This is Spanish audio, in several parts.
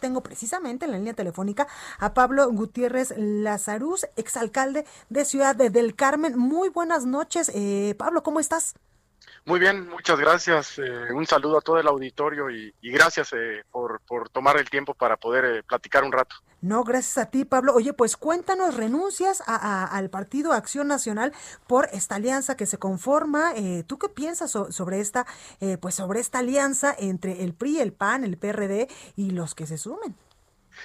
Tengo precisamente en la línea telefónica a Pablo Gutiérrez Lazaruz, exalcalde de Ciudad de del Carmen. Muy buenas noches. Eh, Pablo, ¿cómo estás? Muy bien, muchas gracias. Eh, un saludo a todo el auditorio y, y gracias eh, por, por, tomar el tiempo para poder eh, platicar un rato. No, gracias a ti, Pablo. Oye, pues cuéntanos, renuncias a, a, al Partido Acción Nacional por esta alianza que se conforma. Eh, ¿Tú qué piensas so, sobre esta, eh, pues sobre esta alianza entre el PRI, el PAN, el PRD y los que se sumen?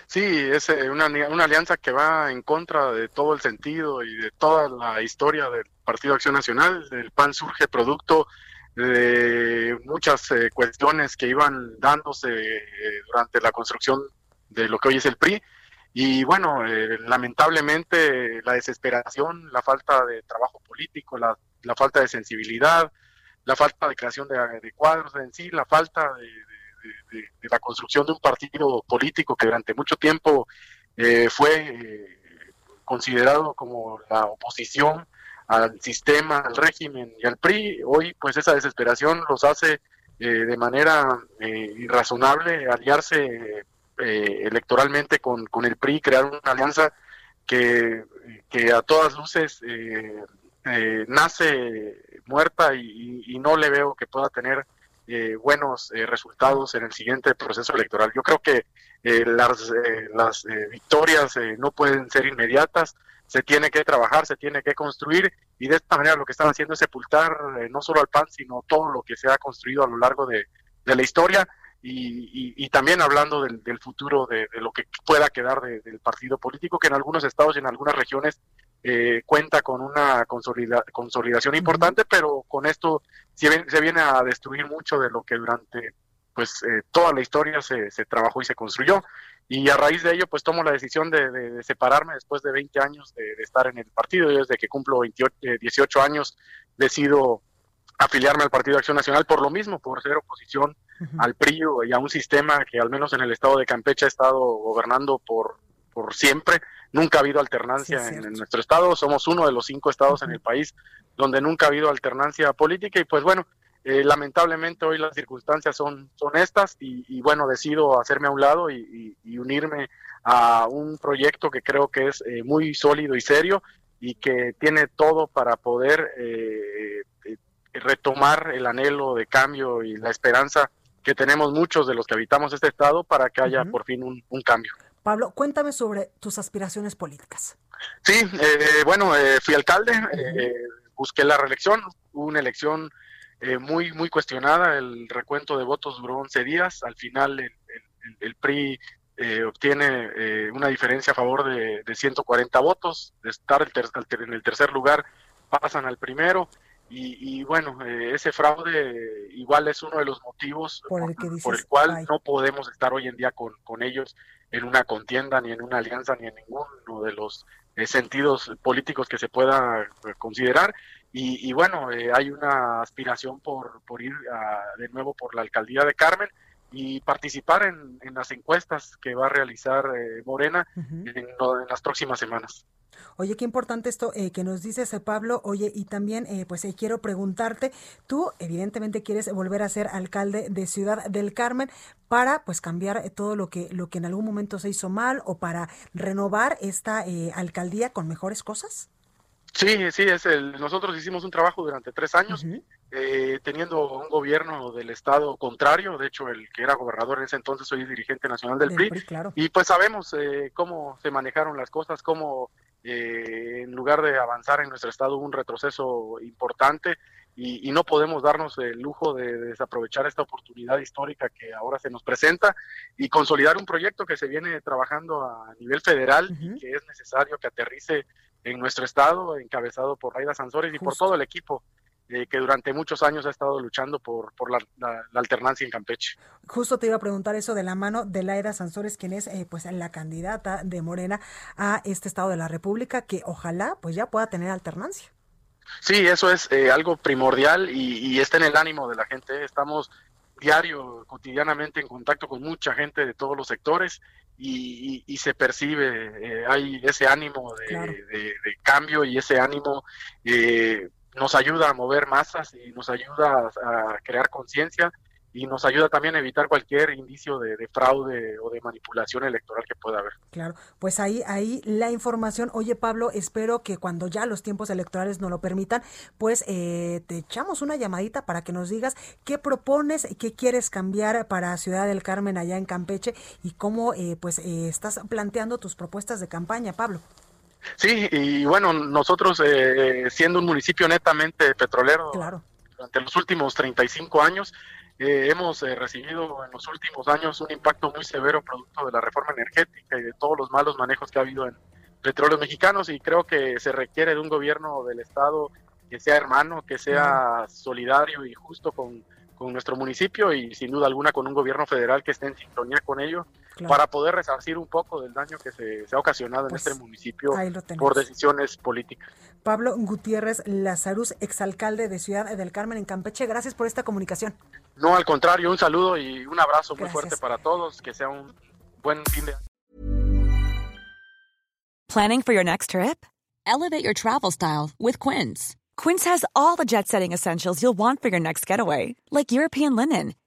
Sí, es una, una, alianza que va en contra de todo el sentido y de toda la historia del Partido Acción Nacional. El PAN surge producto de muchas eh, cuestiones que iban dándose eh, durante la construcción de lo que hoy es el PRI. Y bueno, eh, lamentablemente la desesperación, la falta de trabajo político, la, falta de sensibilidad, la falta de creación de, cuadros en sí, la falta de, la construcción de un partido político que durante mucho tiempo eh, fue eh, considerado como la oposición al sistema, al régimen y al PRI. Hoy, pues esa desesperación los hace eh, de manera irrazonable aliarse electoralmente con, con, el PRI, crear una alianza que, que a todas luces nace muerta y, y, no le veo que pueda tener eh, buenos eh, resultados en el siguiente proceso electoral. Yo creo que eh, las, las victorias no pueden ser inmediatas, se tiene que trabajar, se tiene que construir y de esta manera lo que están haciendo es sepultar no solo al PAN, sino todo lo que se ha construido a lo largo de, la historia. Y, también hablando del, futuro de, lo que pueda quedar de, del partido político, que en algunos estados y en algunas regiones eh, cuenta con una consolida consolidación importante, pero con esto se, se, viene a destruir mucho de lo que durante pues eh, toda la historia se, se, trabajó y se construyó. Y a raíz de ello, pues tomo la decisión de, de, de separarme después de 20 años de, estar en el partido. Yo desde que cumplo 28, eh, 18 años decido afiliarme al Partido de Acción Nacional por lo mismo, por ser oposición uh -huh. al PRI y a un sistema que al menos en el estado de Campeche ha estado gobernando por, por siempre. Nunca ha habido alternancia sí, en, en, nuestro estado. Somos uno de los cinco estados en el país donde nunca ha habido alternancia política y pues bueno, eh, lamentablemente hoy las circunstancias son, son estas y, y bueno, decido hacerme a un lado y, y, y, unirme a un proyecto que creo que es eh, muy sólido y serio y que tiene todo para poder eh, retomar el anhelo de cambio y la esperanza que tenemos muchos de los que habitamos este estado para que haya uh -huh. por fin un, un, cambio. Pablo, cuéntame sobre tus aspiraciones políticas. Sí, eh, bueno, eh, fui alcalde, eh, busqué la reelección, hubo una elección eh, muy, muy cuestionada, el recuento de votos duró 11 días, al final el, el, el PRI eh, obtiene eh, una diferencia a favor de, de 140 votos, de estar el ter, en el tercer lugar pasan al primero, y, y, bueno, eh, ese fraude igual es uno de los motivos por el, dices, por el cual ay. no podemos estar hoy en día con, con, ellos en una contienda, ni en una alianza, ni en ninguno de los eh, sentidos políticos que se pueda eh, considerar. Y, y bueno, eh, hay una aspiración por, por ir a, de nuevo por la alcaldía de Carmen y participar en, en las encuestas que va a realizar eh, Morena uh -huh. en, en las próximas semanas. Oye, qué importante esto eh, que nos dices, eh, Pablo. Oye, y también, eh, pues eh, quiero preguntarte, tú evidentemente quieres volver a ser alcalde de Ciudad del Carmen para, pues, cambiar todo lo que lo que en algún momento se hizo mal o para renovar esta eh, alcaldía con mejores cosas. Sí, sí, es el, nosotros hicimos un trabajo durante tres años, uh -huh. eh, teniendo un gobierno del Estado contrario, de hecho el que era gobernador en ese entonces soy dirigente nacional del, del PRI, PRI claro. y pues sabemos eh, cómo se manejaron las cosas, cómo eh, en lugar de avanzar en nuestro Estado hubo un retroceso importante y, y no podemos darnos el lujo de, de, desaprovechar esta oportunidad histórica que ahora se nos presenta y consolidar un proyecto que se viene trabajando a nivel federal uh -huh. y que es necesario que aterrice en nuestro estado, encabezado por Raida Sansores y Justo. por todo el equipo eh, que durante muchos años ha estado luchando por, por la, alternancia en Campeche. Justo te iba a preguntar eso de la mano de Laida Sansores, quien es eh, pues la candidata de Morena a este estado de la República, que ojalá pues ya pueda tener alternancia. Sí, eso es eh, algo primordial y, y, está en el ánimo de la gente. Estamos diario, cotidianamente en contacto con mucha gente de todos los sectores y, se percibe, hay ese ánimo de, cambio y ese ánimo eh, nos ayuda a mover masas y nos ayuda a, crear conciencia y nos ayuda también a evitar cualquier indicio de, fraude o de manipulación electoral que pueda haber. Claro, pues ahí, ahí la información. Oye, Pablo, espero que cuando ya los tiempos electorales nos lo permitan, pues eh, te echamos una llamadita para que nos digas qué propones, qué quieres cambiar para Ciudad del Carmen allá en Campeche y cómo eh, pues eh, estás planteando tus propuestas de campaña, Pablo. Sí, y bueno, nosotros eh, siendo un municipio netamente petrolero durante los últimos 35 años, eh, hemos eh, recibido en los últimos años un impacto muy severo producto de la reforma energética y de todos los malos manejos que ha habido en petróleos mexicanos y creo que se requiere de un gobierno del Estado que sea hermano, que sea solidario y justo con, con nuestro municipio y sin duda alguna con un gobierno federal que esté en sintonía con ello para poder resarcir un poco del daño que se, ha ocasionado en pues, este municipio por decisiones políticas. Pablo Gutiérrez Lazarus, exalcalde de Ciudad del Carmen en Campeche, gracias por esta comunicación. No, al contrario, un saludo y un abrazo muy fuerte para todos, que sea un buen fin de año. Planning for your next trip? Elevate your travel style with Quince. Quince has all the jet-setting essentials you'll want for your next getaway, like European linen